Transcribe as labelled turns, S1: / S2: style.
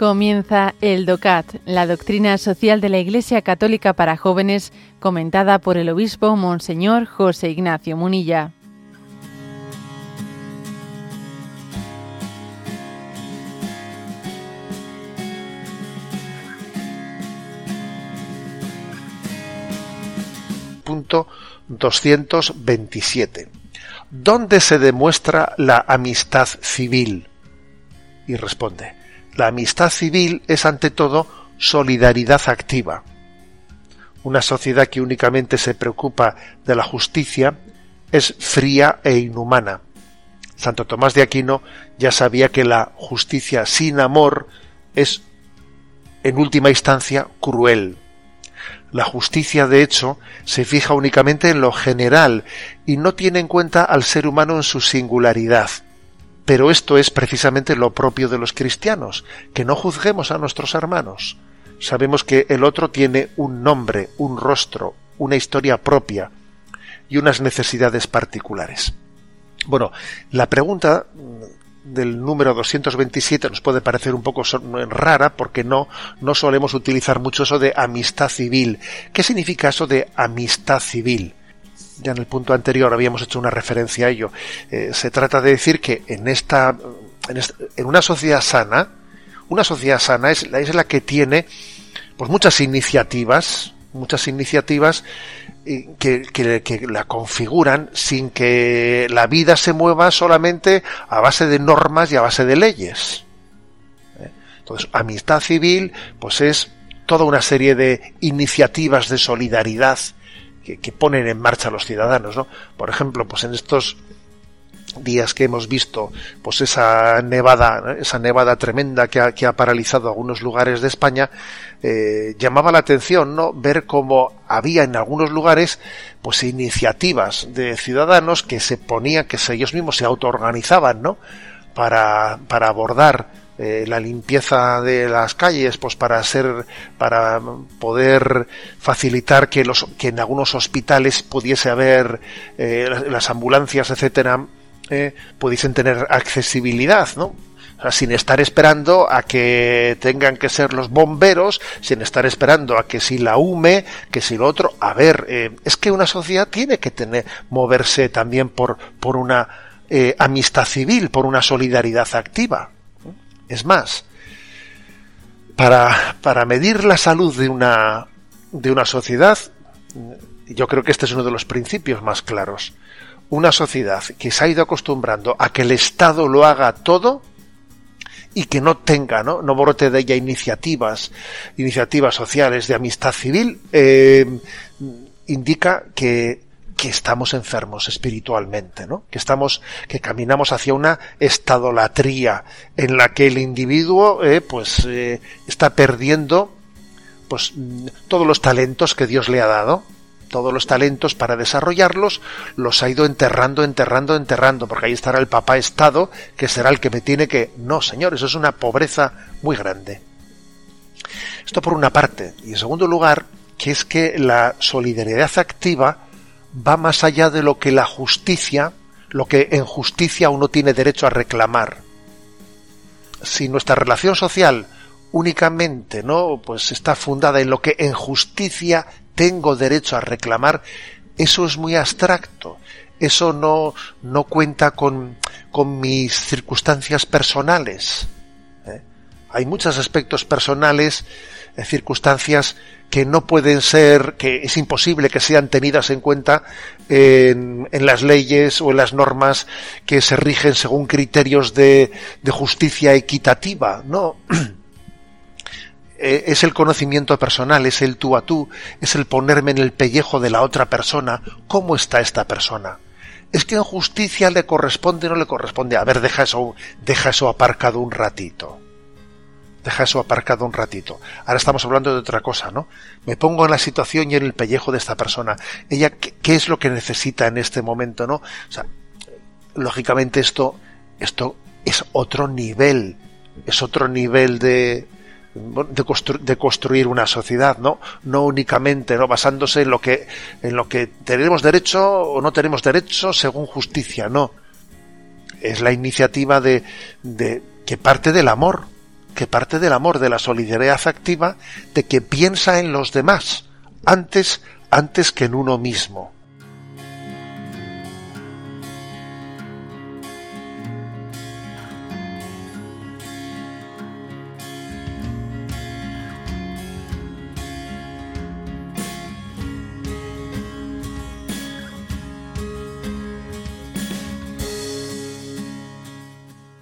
S1: Comienza el DOCAT, la doctrina social de la Iglesia Católica para jóvenes, comentada por el obispo Monseñor José Ignacio Munilla.
S2: Punto 227. ¿Dónde se demuestra la amistad civil? Y responde, la amistad civil es ante todo solidaridad activa. Una sociedad que únicamente se preocupa de la justicia es fría e inhumana. Santo Tomás de Aquino ya sabía que la justicia sin amor es, en última instancia, cruel. La justicia, de hecho, se fija únicamente en lo general y no tiene en cuenta al ser humano en su singularidad. Pero esto es precisamente lo propio de los cristianos, que no juzguemos a nuestros hermanos. Sabemos que el otro tiene un nombre, un rostro, una historia propia y unas necesidades particulares. Bueno, la pregunta del número 227 nos puede parecer un poco rara porque no, no solemos utilizar mucho eso de amistad civil. ¿Qué significa eso de amistad civil? Ya en el punto anterior habíamos hecho una referencia a ello. Eh, se trata de decir que en esta, en, una sociedad sana, una sociedad sana es, es la que tiene pues muchas iniciativas, muchas iniciativas que, la configuran sin que la vida se mueva solamente a base de normas y a base de leyes. ¿Eh? Entonces, amistad civil, pues es toda una serie de iniciativas de solidaridad que, ponen en marcha los ciudadanos, ¿no? Por ejemplo, pues en estos días que hemos visto pues esa nevada esa nevada tremenda que ha, que ha paralizado algunos lugares de España eh, llamaba la atención no ver cómo había en algunos lugares pues iniciativas de ciudadanos que se ponían que ellos mismos se autoorganizaban no para para abordar eh, la limpieza de las calles pues para ser para poder facilitar que los que en algunos hospitales pudiese haber eh, las ambulancias etcétera eh, pudiesen tener accesibilidad, ¿no? sin estar esperando a que tengan que ser los bomberos, sin estar esperando a que si la UME, que si lo otro. A ver, es que una sociedad tiene que tener, moverse también por, por una amistad civil, por una solidaridad activa. Es más, para, para medir la salud de una, de una sociedad, yo creo que este es uno de los principios más claros. Una sociedad que se ha ido acostumbrando a que el Estado lo haga todo y que no tenga, no, no brote de ella iniciativas, iniciativas sociales de amistad civil, eh, indica que, que estamos enfermos espiritualmente, ¿no? Que estamos, que caminamos hacia una estadolatría en la que el individuo, eh, pues, eh, está perdiendo, pues, todos los talentos que Dios le ha dado, todos los talentos para desarrollarlos, los ha ido enterrando, enterrando, enterrando, porque ahí estará el papá Estado, que será el que me tiene que... No, señor, eso es una pobreza muy grande. Esto por una parte. Y en segundo lugar, que es que la solidaridad activa va más allá de lo que la justicia, lo que en justicia uno tiene derecho a reclamar. Si nuestra relación social únicamente no pues está fundada en lo que en justicia tengo derecho a reclamar, eso es muy abstracto. Eso no, no cuenta con, con mis circunstancias personales. Hay muchos aspectos personales, eh, circunstancias que no pueden ser, que es imposible que sean tenidas en cuenta en, en, las leyes o en las normas que se rigen según criterios de, de justicia equitativa. No. Eh, es el conocimiento personal, es el tú a tú, es el ponerme en el pellejo de la otra persona. ¿Cómo está esta persona? Es que en justicia le corresponde o no le corresponde. A ver, deja eso, deja eso aparcado un ratito. Deja eso aparcado un ratito. Ahora estamos hablando de otra cosa, ¿no? Me pongo en la situación y en el pellejo de esta persona. Ella, ¿qué, es lo que necesita en este momento, no? Lógicamente esto, esto es otro nivel, es otro nivel de, de, construir una sociedad, ¿no? No únicamente, ¿no? Basándose en lo que, en lo que tenemos derecho o no tenemos derecho según justicia, no. Es la iniciativa de, de que parte del amor, que parte del amor, de la solidaridad activa, de que piensa en los demás antes, antes que en uno mismo.